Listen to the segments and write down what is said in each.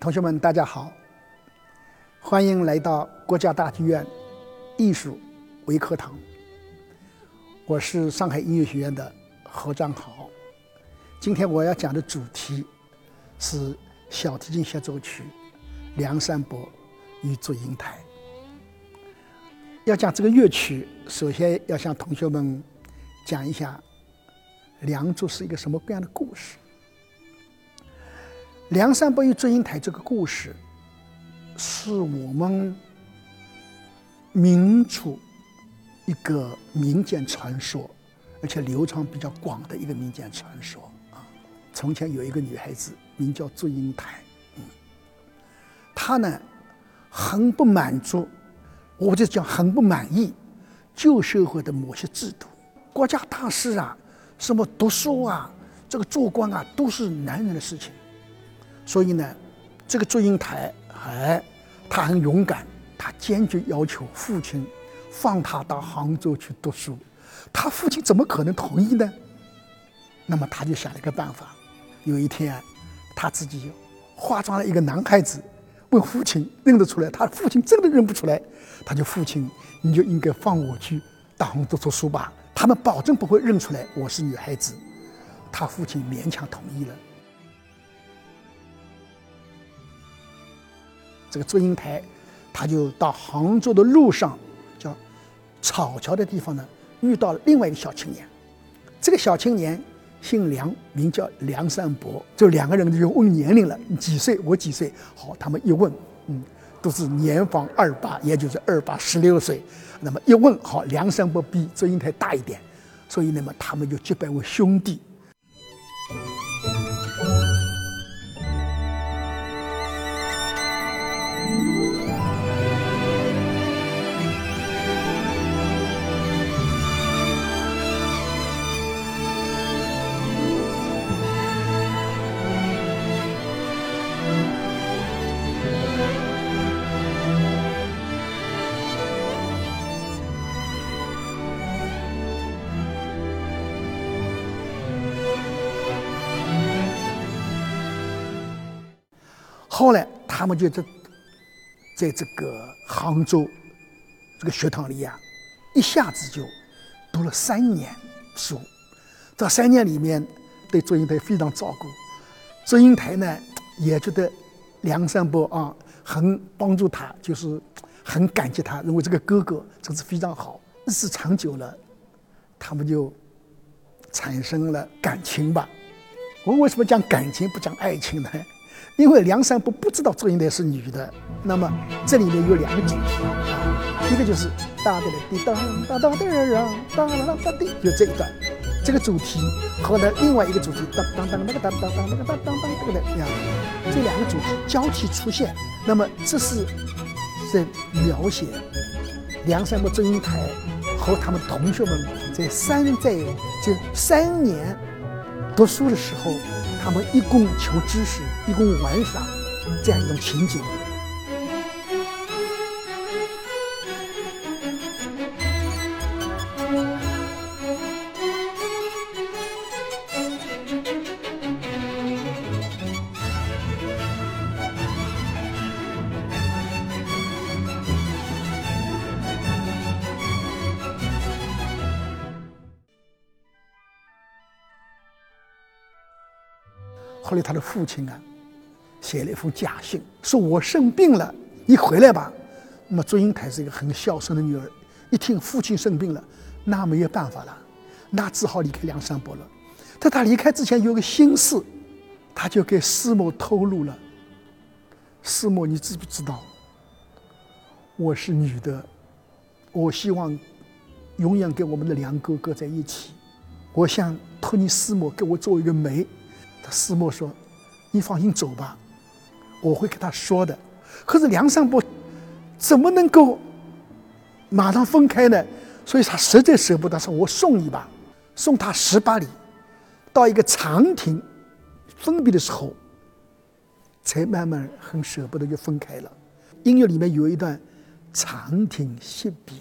同学们，大家好，欢迎来到国家大剧院艺术微课堂。我是上海音乐学院的何章豪。今天我要讲的主题是小提琴协奏曲《梁山伯与祝英台》。要讲这个乐曲，首先要向同学们讲一下《梁祝》是一个什么各样的故事。《梁山伯与祝英台》这个故事，是我们明初一个民间传说，而且流传比较广的一个民间传说啊。从前有一个女孩子，名叫祝英台，嗯，她呢很不满足，我就讲很不满意旧社会的某些制度，国家大事啊，什么读书啊，这个做官啊，都是男人的事情。所以呢，这个祝英台，哎，他很勇敢，他坚决要求父亲放他到杭州去读书。他父亲怎么可能同意呢？那么他就想了一个办法。有一天，他自己化妆了一个男孩子，问父亲认得出来。他父亲真的认不出来，他就父亲，你就应该放我去到杭州读书吧。他们保证不会认出来我是女孩子。他父亲勉强同意了。这个祝英台，他就到杭州的路上，叫草桥的地方呢，遇到了另外一个小青年。这个小青年姓梁，名叫梁山伯。就两个人就问年龄了，你几岁？我几岁？好，他们一问，嗯，都是年方二八，也就是二八十六岁。那么一问，好，梁山伯比祝英台大一点，所以那么他们就结拜为兄弟。后来，他们就在在这个杭州这个学堂里呀，一下子就读了三年书。这三年里面，对祝英台非常照顾。祝英台呢，也觉得梁山伯啊很帮助他，就是很感激他，认为这个哥哥真是非常好。日子长久了，他们就产生了感情吧。我为什么讲感情不讲爱情呢？因为梁山伯不知道祝英台是女的，那么这里面有两个主题啊，一个就是哒哒的滴当哒哒哒哒哒哒哒滴，就这一段，这个主题和呢另外一个主题当当当那个当当当那个当当当这个的呀，这两个主题交替出现，那么这是在描写梁山伯祝英台和他们同学们在山在就三年读书的时候。他们一共求知识，一共玩耍，这样一种情景。后来他的父亲啊，写了一封假信，说我生病了，你回来吧。那么祝英台是一个很孝顺的女儿，一听父亲生病了，那没有办法了，那只好离开梁山伯了。在他离开之前，有个心事，他就给师母透露了。师母，你知不知道？我是女的，我希望永远跟我们的梁哥哥在一起。我想托你师母给我做一个媒。他师母说：“你放心走吧，我会跟他说的。”可是梁山伯怎么能够马上分开呢？所以他实在舍不得，说：“我送你吧，送他十八里，到一个长亭分别的时候，才慢慢很舍不得就分开了。”音乐里面有一段《长亭谢笔》。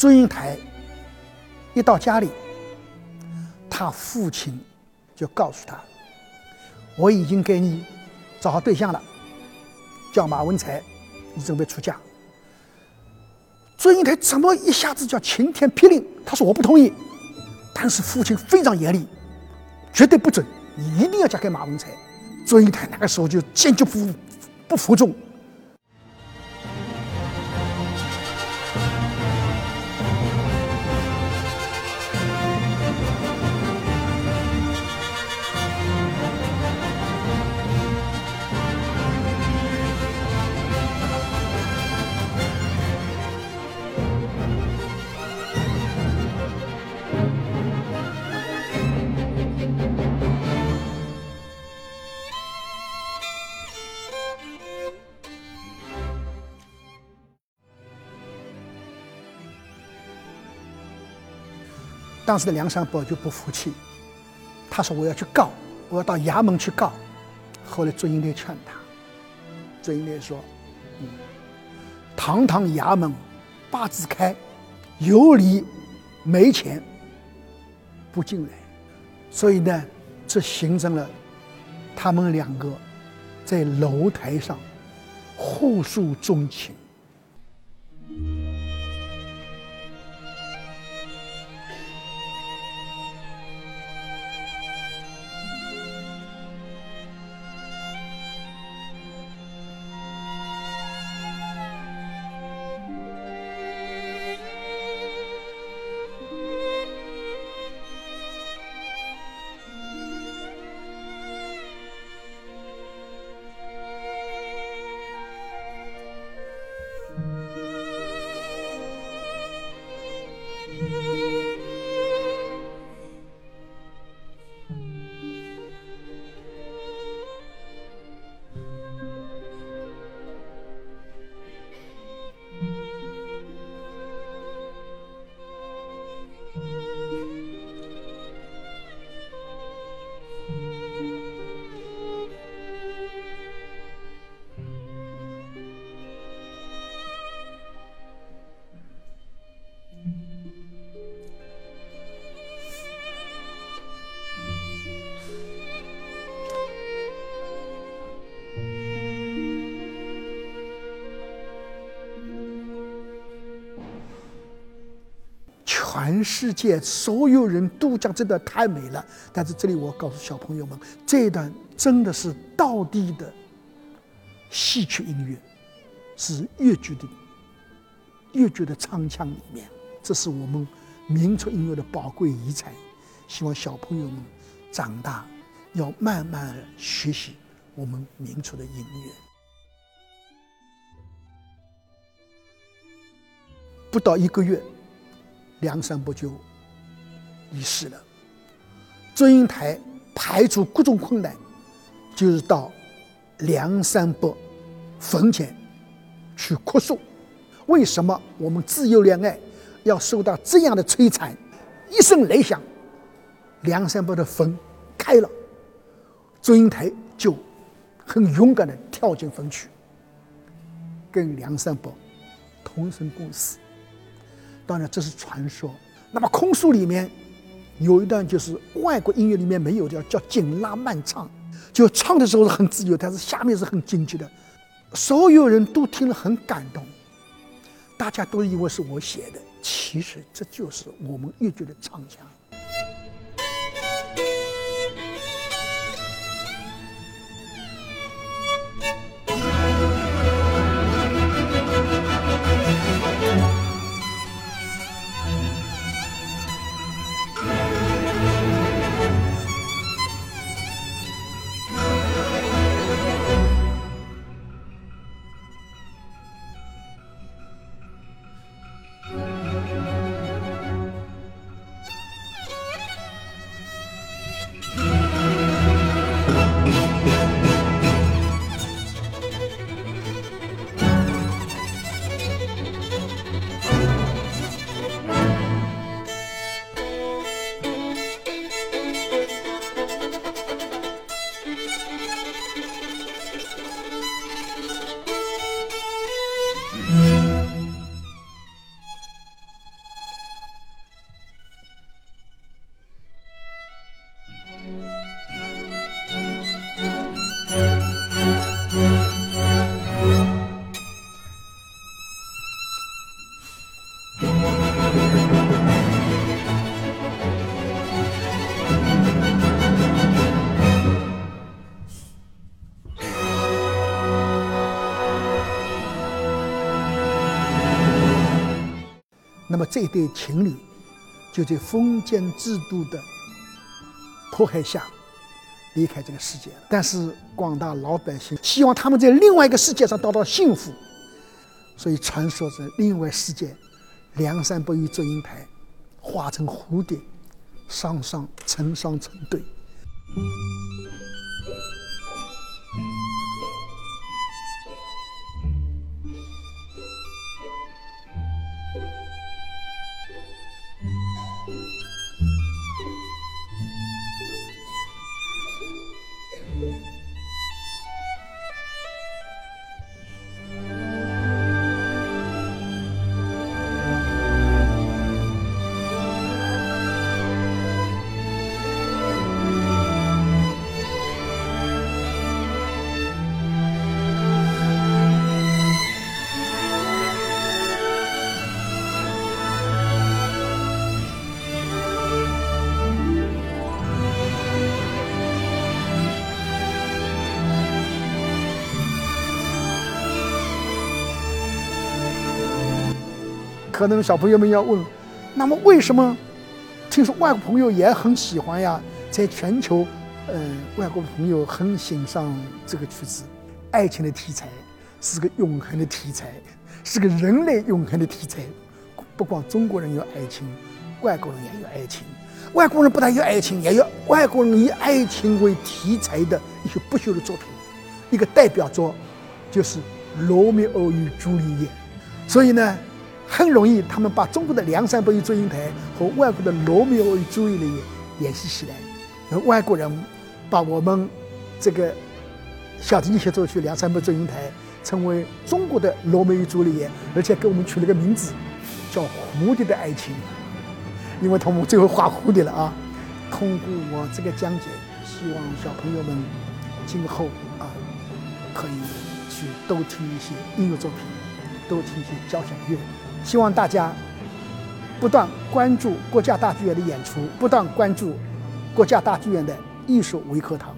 祝英台一到家里，他父亲就告诉他：“我已经给你找好对象了，叫马文才，你准备出嫁。”祝英台怎么一下子叫晴天霹雳？他说：“我不同意。”但是父亲非常严厉，绝对不准，你一定要嫁给马文才。祝英台那个时候就坚决不不服众。当时的梁山伯就不服气，他说：“我要去告，我要到衙门去告。”后来祝英台劝他，祝英台说：“嗯，堂堂衙门八字开，有理没钱不进来。”所以呢，这形成了他们两个在楼台上互诉衷情。全世界所有人都讲这段太美了，但是这里我告诉小朋友们，这段真的是道地的戏曲音乐，是越剧的越剧的唱腔里面，这是我们民族音乐的宝贵遗产。希望小朋友们长大要慢慢学习我们民族的音乐。不到一个月。梁山伯就离世了。祝英台排除各种困难，就是到梁山伯坟前去哭诉：为什么我们自由恋爱要受到这样的摧残？一声雷响，梁山伯的坟开了，祝英台就很勇敢的跳进坟去，跟梁山伯同生共死。当然，这是传说。那么空书里面有一段，就是外国音乐里面没有的，叫紧拉慢唱，就唱的时候是很自由，但是下面是很紧急的，所有人都听了很感动，大家都以为是我写的，其实这就是我们越剧的唱腔。么这对情侣就在封建制度的迫害下离开这个世界了。但是广大老百姓希望他们在另外一个世界上得到幸福，所以传说着另外世界，梁山伯与祝英台化成蝴蝶，双双成双成对。可能小朋友们要问，那么为什么听说外国朋友也很喜欢呀？在全球，呃，外国朋友很欣赏这个曲子。爱情的题材是个永恒的题材，是个人类永恒的题材。不光中国人有爱情，外国人也有爱情。外国人不但有爱情，也有外国人以爱情为题材的一些不朽的作品。一个代表作就是《罗密欧与朱丽叶》。所以呢。很容易，他们把中国的梁山伯与祝英台和外国的罗密欧与朱丽叶联系起来。而外国人把我们这个小提琴协奏曲《梁山伯祝英台》称为中国的罗密欧与朱丽叶，而且给我们取了个名字，叫《蝴蝶的爱情》，因为他们最后画蝴蝶了啊。通过我这个讲解，希望小朋友们今后啊可以去多听一些音乐作品，多听一些交响乐。希望大家不断关注国家大剧院的演出，不断关注国家大剧院的艺术微课堂。